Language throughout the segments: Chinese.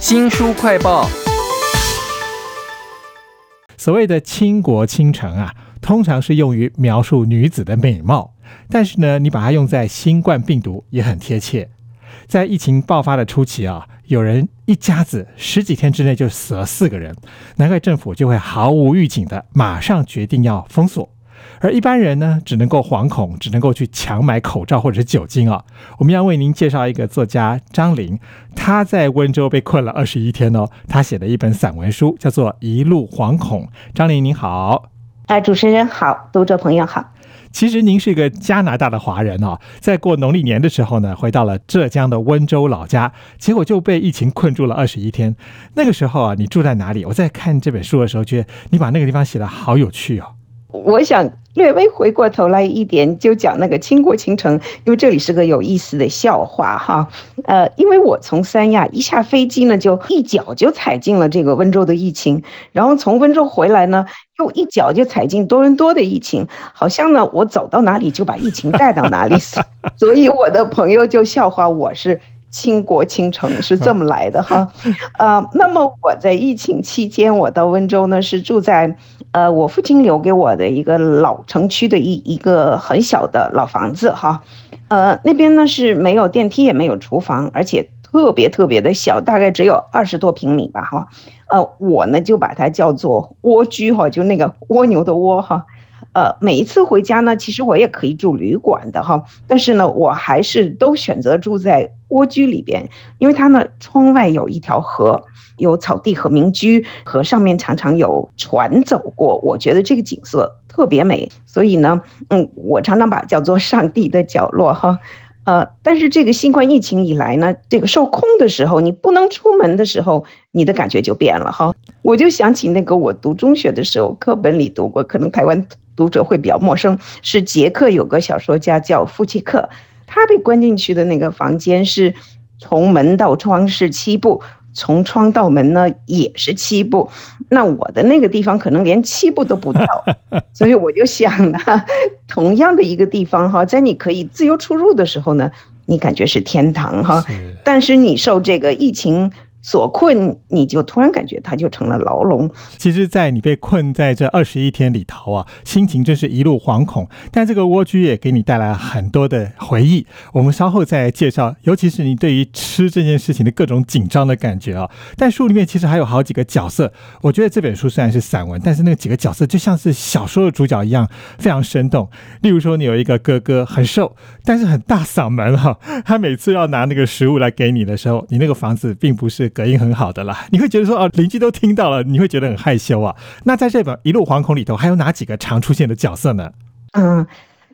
新书快报。所谓的倾国倾城啊，通常是用于描述女子的美貌，但是呢，你把它用在新冠病毒也很贴切。在疫情爆发的初期啊，有人一家子十几天之内就死了四个人，难怪政府就会毫无预警的马上决定要封锁。而一般人呢，只能够惶恐，只能够去强买口罩或者是酒精啊。我们要为您介绍一个作家张玲，他在温州被困了二十一天哦。他写的一本散文书叫做《一路惶恐》。张玲您好，哎，主持人好，读者朋友好。其实您是一个加拿大的华人哦，在过农历年的时候呢，回到了浙江的温州老家，结果就被疫情困住了二十一天。那个时候啊，你住在哪里？我在看这本书的时候，觉得你把那个地方写的好有趣哦。我想略微回过头来一点，就讲那个倾国倾城，因为这里是个有意思的笑话哈。呃，因为我从三亚一下飞机呢，就一脚就踩进了这个温州的疫情，然后从温州回来呢，又一脚就踩进多伦多的疫情，好像呢我走到哪里就把疫情带到哪里，所以我的朋友就笑话我是。倾国倾城是这么来的哈，呃，那么我在疫情期间，我到温州呢是住在，呃，我父亲留给我的一个老城区的一一个很小的老房子哈，呃，那边呢是没有电梯也没有厨房，而且特别特别的小，大概只有二十多平米吧哈，呃，我呢就把它叫做蜗居哈，就那个蜗牛的蜗哈。呃，每一次回家呢，其实我也可以住旅馆的哈，但是呢，我还是都选择住在蜗居里边，因为它呢，窗外有一条河，有草地和民居，河上面常常有船走过，我觉得这个景色特别美，所以呢，嗯，我常常把叫做上帝的角落哈。呃，但是这个新冠疫情以来呢，这个受控的时候，你不能出门的时候，你的感觉就变了哈。我就想起那个我读中学的时候，课本里读过，可能台湾读者会比较陌生，是捷克有个小说家叫夫契克，他被关进去的那个房间是从门到窗是七步。从窗到门呢也是七步，那我的那个地方可能连七步都不到，所以我就想呢，同样的一个地方哈，在你可以自由出入的时候呢，你感觉是天堂哈，但是你受这个疫情。所困，你就突然感觉它就成了牢笼。其实，在你被困在这二十一天里头啊，心情真是一路惶恐。但这个蜗居也给你带来很多的回忆。我们稍后再介绍，尤其是你对于吃这件事情的各种紧张的感觉啊。但书里面其实还有好几个角色，我觉得这本书虽然是散文，但是那几个角色就像是小说的主角一样，非常生动。例如说，你有一个哥哥，很瘦，但是很大嗓门哈。他每次要拿那个食物来给你的时候，你那个房子并不是。隔音很好的啦，你会觉得说哦，邻居都听到了，你会觉得很害羞啊。那在这本《一路惶恐》里头，还有哪几个常出现的角色呢？嗯，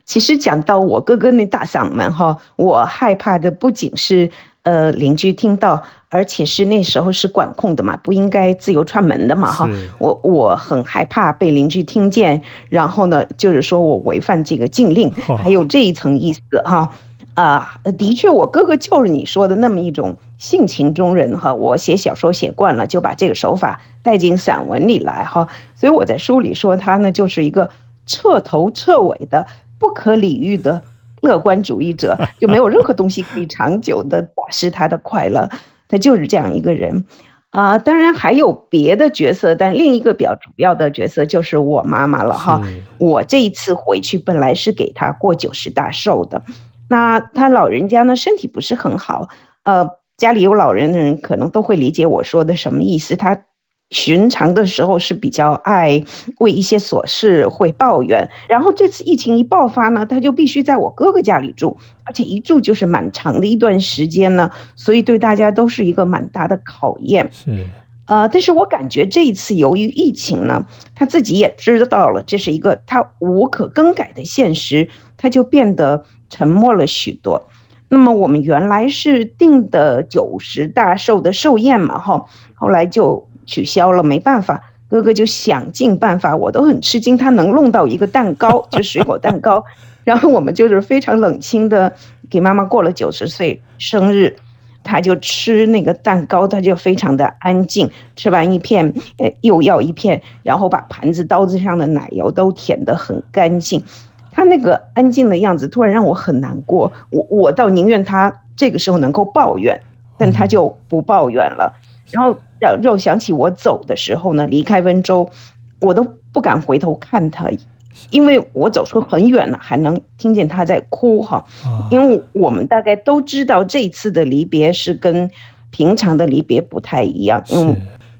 其实讲到我哥哥那大嗓门哈，我害怕的不仅是呃邻居听到，而且是那时候是管控的嘛，不应该自由串门的嘛哈。我我很害怕被邻居听见，然后呢，就是说我违反这个禁令，还有这一层意思哈。啊，的确，我哥哥就是你说的那么一种性情中人哈。我写小说写惯了，就把这个手法带进散文里来哈。所以我在书里说他呢，就是一个彻头彻尾的不可理喻的乐观主义者，就没有任何东西可以长久的打湿他的快乐。他就是这样一个人啊。当然还有别的角色，但另一个比较主要的角色就是我妈妈了哈。我这一次回去本来是给他过九十大寿的。那他老人家呢，身体不是很好，呃，家里有老人的人可能都会理解我说的什么意思。他寻常的时候是比较爱为一些琐事会抱怨，然后这次疫情一爆发呢，他就必须在我哥哥家里住，而且一住就是蛮长的一段时间呢，所以对大家都是一个蛮大的考验。是，呃，但是我感觉这一次由于疫情呢，他自己也知道了这是一个他无可更改的现实，他就变得。沉默了许多。那么我们原来是定的九十大寿的寿宴嘛，哈，后来就取消了，没办法。哥哥就想尽办法，我都很吃惊，他能弄到一个蛋糕，就水果蛋糕。然后我们就是非常冷清的给妈妈过了九十岁生日，他就吃那个蛋糕，他就非常的安静，吃完一片，呃，又要一片，然后把盘子刀子上的奶油都舔得很干净。他那个安静的样子，突然让我很难过。我我倒宁愿他这个时候能够抱怨，但他就不抱怨了。然后让让我想起我走的时候呢，离开温州，我都不敢回头看他，因为我走出很远了，还能听见他在哭哈。因为我们大概都知道，这次的离别是跟平常的离别不太一样。嗯。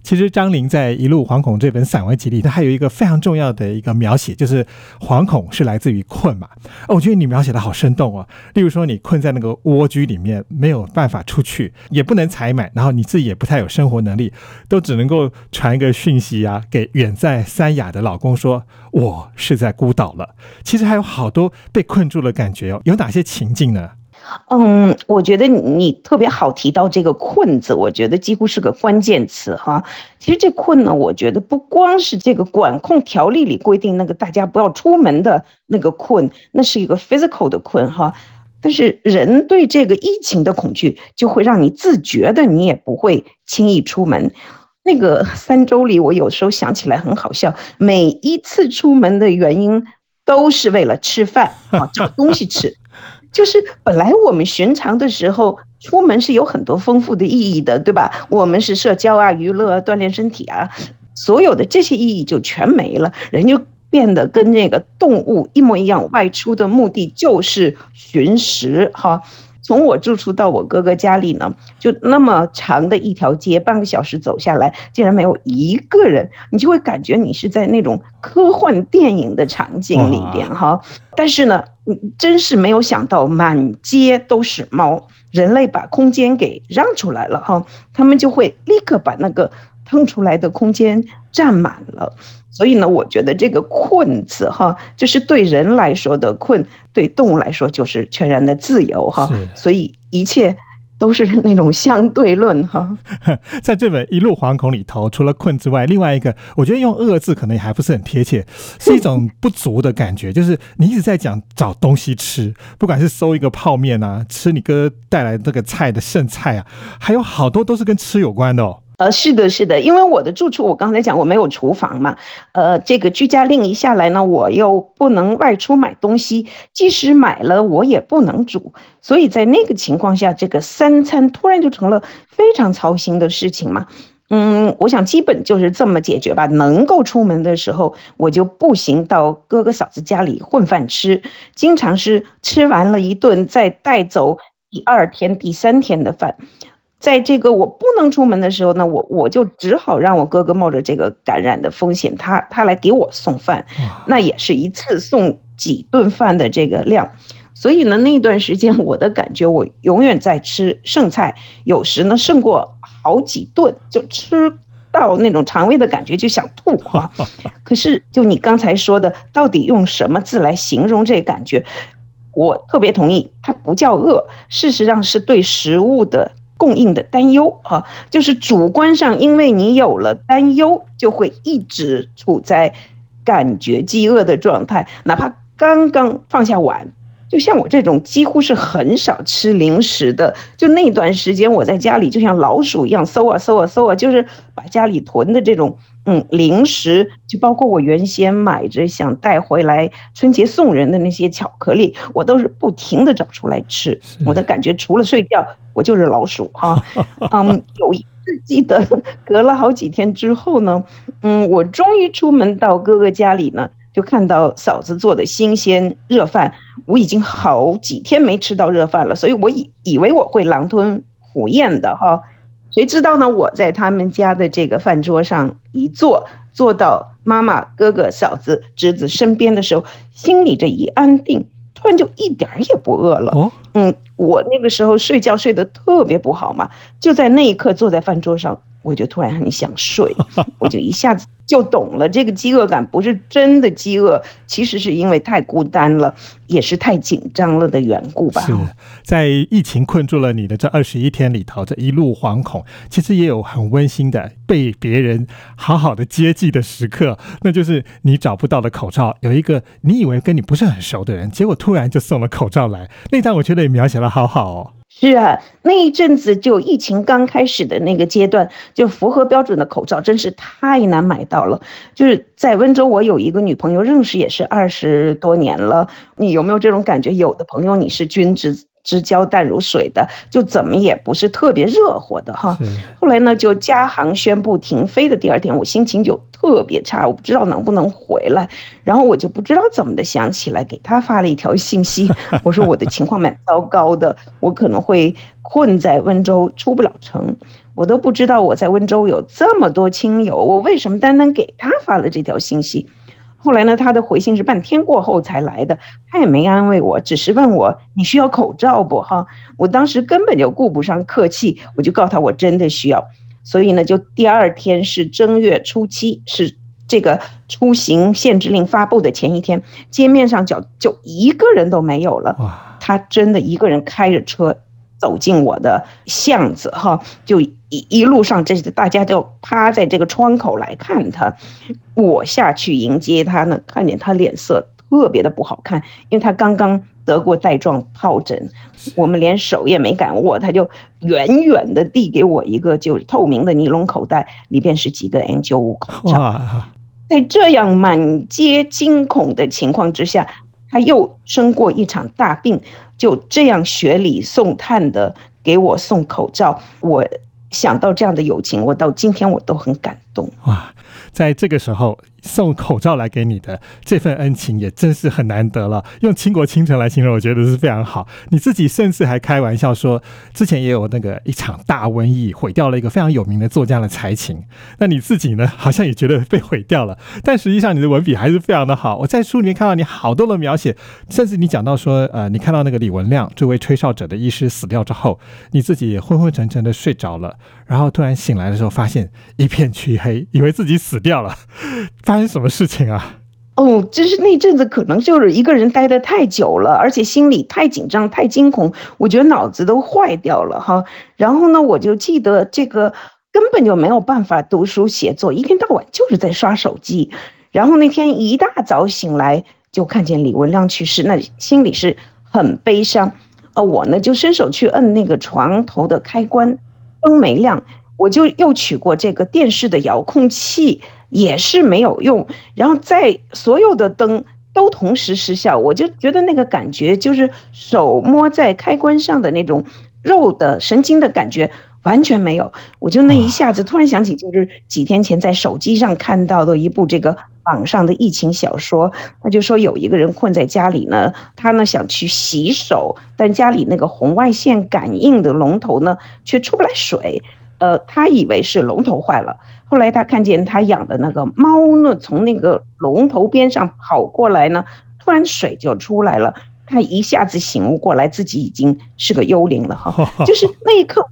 其实张玲在《一路惶恐》这本散文集里，它还有一个非常重要的一个描写，就是惶恐是来自于困嘛。哦，我觉得你描写的好生动哦。例如说，你困在那个蜗居里面，没有办法出去，也不能采买，然后你自己也不太有生活能力，都只能够传一个讯息啊，给远在三亚的老公说：“我是在孤岛了。”其实还有好多被困住的感觉哦。有哪些情境呢？嗯，我觉得你特别好提到这个“困”字，我觉得几乎是个关键词哈。其实这“困”呢，我觉得不光是这个管控条例里规定那个大家不要出门的那个“困”，那是一个 physical 的“困”哈。但是人对这个疫情的恐惧，就会让你自觉的你也不会轻易出门。那个 三周里，我有时候想起来很好笑，每一次出门的原因都是为了吃饭啊，找东西吃。就是本来我们寻常的时候出门是有很多丰富的意义的，对吧？我们是社交啊、娱乐啊、锻炼身体啊，所有的这些意义就全没了，人就变得跟那个动物一模一样。外出的目的就是寻食，哈。从我住处到我哥哥家里呢，就那么长的一条街，半个小时走下来，竟然没有一个人，你就会感觉你是在那种科幻电影的场景里边哈。但是呢，真是没有想到，满街都是猫，人类把空间给让出来了哈，他们就会立刻把那个腾出来的空间占满了。所以呢，我觉得这个“困”字哈，就是对人来说的困，对动物来说就是全然的自由哈。所以一切都是那种相对论哈。在这本《一路惶恐》里头，除了“困”之外，另外一个我觉得用“饿”字可能也还不是很贴切，是一种不足的感觉。就是你一直在讲找东西吃，不管是搜一个泡面啊，吃你哥带来这个菜的剩菜啊，还有好多都是跟吃有关的哦。呃，是的，是的，因为我的住处，我刚才讲我没有厨房嘛，呃，这个居家令一下来呢，我又不能外出买东西，即使买了，我也不能煮，所以在那个情况下，这个三餐突然就成了非常操心的事情嘛。嗯，我想基本就是这么解决吧。能够出门的时候，我就步行到哥哥嫂子家里混饭吃，经常是吃完了一顿再带走第二天、第三天的饭。在这个我不能出门的时候呢，我我就只好让我哥哥冒着这个感染的风险，他他来给我送饭，那也是一次送几顿饭的这个量，所以呢那段时间我的感觉，我永远在吃剩菜，有时呢剩过好几顿，就吃到那种肠胃的感觉就想吐 啊。可是就你刚才说的，到底用什么字来形容这感觉？我特别同意，它不叫饿，事实上是对食物的。供应的担忧啊，就是主观上，因为你有了担忧，就会一直处在感觉饥饿的状态，哪怕刚刚放下碗。就像我这种几乎是很少吃零食的，就那段时间我在家里就像老鼠一样搜啊搜啊搜啊，就是把家里囤的这种嗯零食，就包括我原先买着想带回来春节送人的那些巧克力，我都是不停的找出来吃。我的感觉除了睡觉，我就是老鼠哈。嗯，有一次记得隔了好几天之后呢，嗯，我终于出门到哥哥家里呢。就看到嫂子做的新鲜热饭，我已经好几天没吃到热饭了，所以我以以为我会狼吞虎咽的哈，谁知道呢？我在他们家的这个饭桌上一坐，坐到妈妈、哥哥、嫂子、侄子身边的时候，心里这一安定，突然就一点儿也不饿了。哦，嗯，我那个时候睡觉睡得特别不好嘛，就在那一刻坐在饭桌上。我就突然很想睡，我就一下子就懂了，这个饥饿感不是真的饥饿，其实是因为太孤单了，也是太紧张了的缘故吧。是在疫情困住了你的这二十一天里头，这一路惶恐，其实也有很温馨的被别人好好的接济的时刻，那就是你找不到的口罩，有一个你以为跟你不是很熟的人，结果突然就送了口罩来，那张我觉得也描写的好好哦。是啊，那一阵子就疫情刚开始的那个阶段，就符合标准的口罩真是太难买到了。就是在温州，我有一个女朋友，认识也是二十多年了。你有没有这种感觉？有的朋友你是君子之交淡如水的，就怎么也不是特别热火的哈。后来呢，就加航宣布停飞的第二天，我心情就特别差，我不知道能不能回来。然后我就不知道怎么的想起来给他发了一条信息，我说我的情况蛮糟糕的，我可能会困在温州出不了城。我都不知道我在温州有这么多亲友，我为什么单单给他发了这条信息？后来呢，他的回信是半天过后才来的，他也没安慰我，只是问我你需要口罩不？哈，我当时根本就顾不上客气，我就告诉他我真的需要。所以呢，就第二天是正月初七，是这个出行限制令发布的前一天，街面上就就一个人都没有了。他真的一个人开着车走进我的巷子，哈，就。一一路上，这大家就趴在这个窗口来看他。我下去迎接他呢，看见他脸色特别的不好看，因为他刚刚得过带状疱疹。我们连手也没敢握，他就远远的递给我一个就透明的尼龙口袋，里边是几个 N95 口罩。在这样满街惊恐的情况之下，他又生过一场大病，就这样雪里送炭的给我送口罩，我。想到这样的友情，我到今天我都很感动哇！在这个时候。送口罩来给你的这份恩情也真是很难得了。用倾国倾城来形容，我觉得是非常好。你自己甚至还开玩笑说，之前也有那个一场大瘟疫毁掉了一个非常有名的作家的才情。那你自己呢，好像也觉得被毁掉了。但实际上你的文笔还是非常的好。我在书里面看到你好多的描写，甚至你讲到说，呃，你看到那个李文亮这位吹哨者的医师死掉之后，你自己也昏昏沉沉的睡着了，然后突然醒来的时候，发现一片漆黑，以为自己死掉了。发生什么事情啊？哦，就是那阵子可能就是一个人待的太久了，而且心里太紧张、太惊恐，我觉得脑子都坏掉了哈。然后呢，我就记得这个根本就没有办法读书写作，一天到晚就是在刷手机。然后那天一大早醒来，就看见李文亮去世，那心里是很悲伤。呃，我呢就伸手去摁那个床头的开关，灯没亮，我就又取过这个电视的遥控器。也是没有用，然后在所有的灯都同时失效，我就觉得那个感觉就是手摸在开关上的那种肉的神经的感觉完全没有，我就那一下子突然想起，就是几天前在手机上看到的一部这个网上的疫情小说，他就说有一个人困在家里呢，他呢想去洗手，但家里那个红外线感应的龙头呢却出不来水，呃，他以为是龙头坏了。后来他看见他养的那个猫呢，从那个龙头边上跑过来呢，突然水就出来了。他一下子醒悟过来，自己已经是个幽灵了哈。就是那一刻，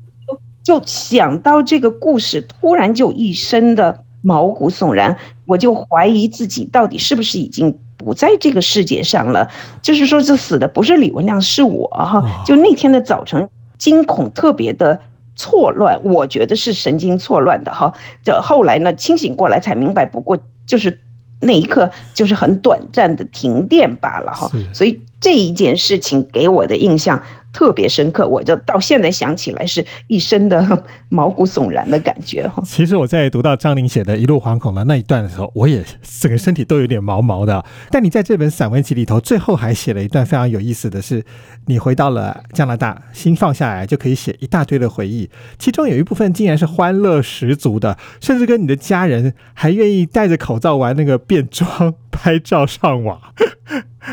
就想到这个故事，突然就一身的毛骨悚然。我就怀疑自己到底是不是已经不在这个世界上了。就是说，这死的不是李文亮，是我哈。就那天的早晨，惊恐特别的。错乱，我觉得是神经错乱的哈。这后来呢，清醒过来才明白，不过就是那一刻就是很短暂的停电罢了哈。所以这一件事情给我的印象。特别深刻，我就到现在想起来是一身的毛骨悚然的感觉哈。其实我在读到张玲写的一路惶恐的那一段的时候，我也整个身体都有点毛毛的。但你在这本散文集里头，最后还写了一段非常有意思的是，你回到了加拿大，心放下来就可以写一大堆的回忆，其中有一部分竟然是欢乐十足的，甚至跟你的家人还愿意戴着口罩玩那个变装拍照上网。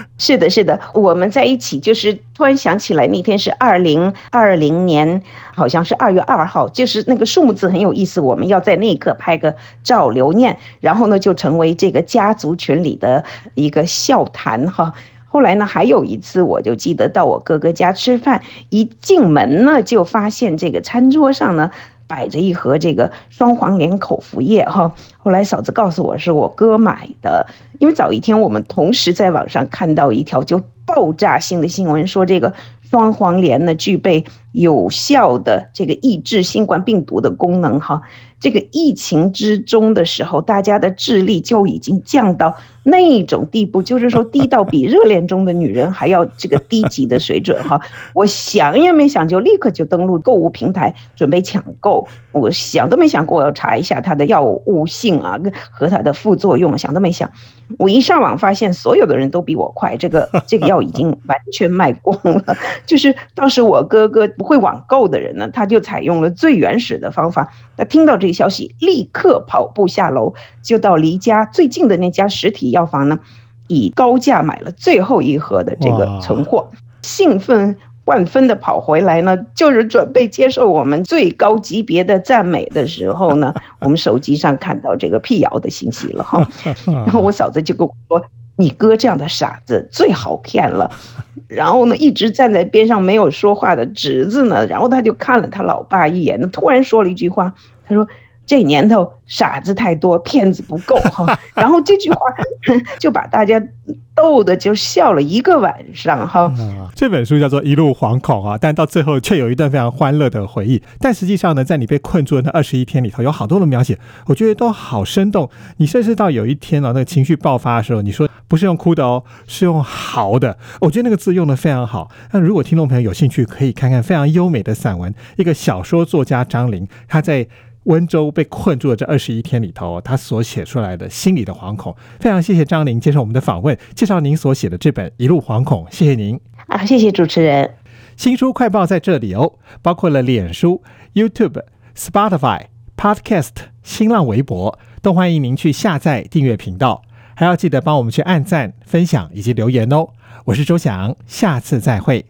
是的，是的，我们在一起，就是突然想起来，那天是二零二零年，好像是二月二号，就是那个数字很有意思，我们要在那一刻拍个照留念，然后呢，就成为这个家族群里的一个笑谈哈。后来呢，还有一次，我就记得到我哥哥家吃饭，一进门呢，就发现这个餐桌上呢。摆着一盒这个双黄连口服液哈，后来嫂子告诉我是我哥买的，因为早一天我们同时在网上看到一条就爆炸性的新闻，说这个双黄连呢具备有效的这个抑制新冠病毒的功能哈。这个疫情之中的时候，大家的智力就已经降到那种地步，就是说低到比热恋中的女人还要这个低级的水准哈。我想也没想，就立刻就登录购物平台准备抢购。我想都没想过我要查一下它的药物性啊，和它的副作用，想都没想。我一上网发现，所有的人都比我快，这个这个药已经完全卖光了。就是当时我哥哥不会网购的人呢，他就采用了最原始的方法。他听到这个消息，立刻跑步下楼，就到离家最近的那家实体药房呢，以高价买了最后一盒的这个存货，兴奋。万分的跑回来呢，就是准备接受我们最高级别的赞美的时候呢，我们手机上看到这个辟谣的信息了哈。然后我嫂子就跟我说：“你哥这样的傻子最好骗了。”然后呢，一直站在边上没有说话的侄子呢，然后他就看了他老爸一眼，突然说了一句话，他说。这年头傻子太多，骗子不够哈。然后这句话 就把大家逗的就笑了一个晚上哈。这本书叫做《一路惶恐》啊，但到最后却有一段非常欢乐的回忆。但实际上呢，在你被困住的那二十一天里头，有好多的描写，我觉得都好生动。你甚至到有一天啊，那个情绪爆发的时候，你说不是用哭的哦，是用嚎的。我觉得那个字用的非常好。那如果听众朋友有兴趣，可以看看非常优美的散文，一个小说作家张玲他在。温州被困住的这二十一天里头，他所写出来的心理的惶恐，非常谢谢张玲接受我们的访问，介绍您所写的这本《一路惶恐》，谢谢您啊，谢谢主持人。新书快报在这里哦，包括了脸书、YouTube、Spotify、Podcast、新浪微博，都欢迎您去下载订阅频道，还要记得帮我们去按赞、分享以及留言哦。我是周翔，下次再会。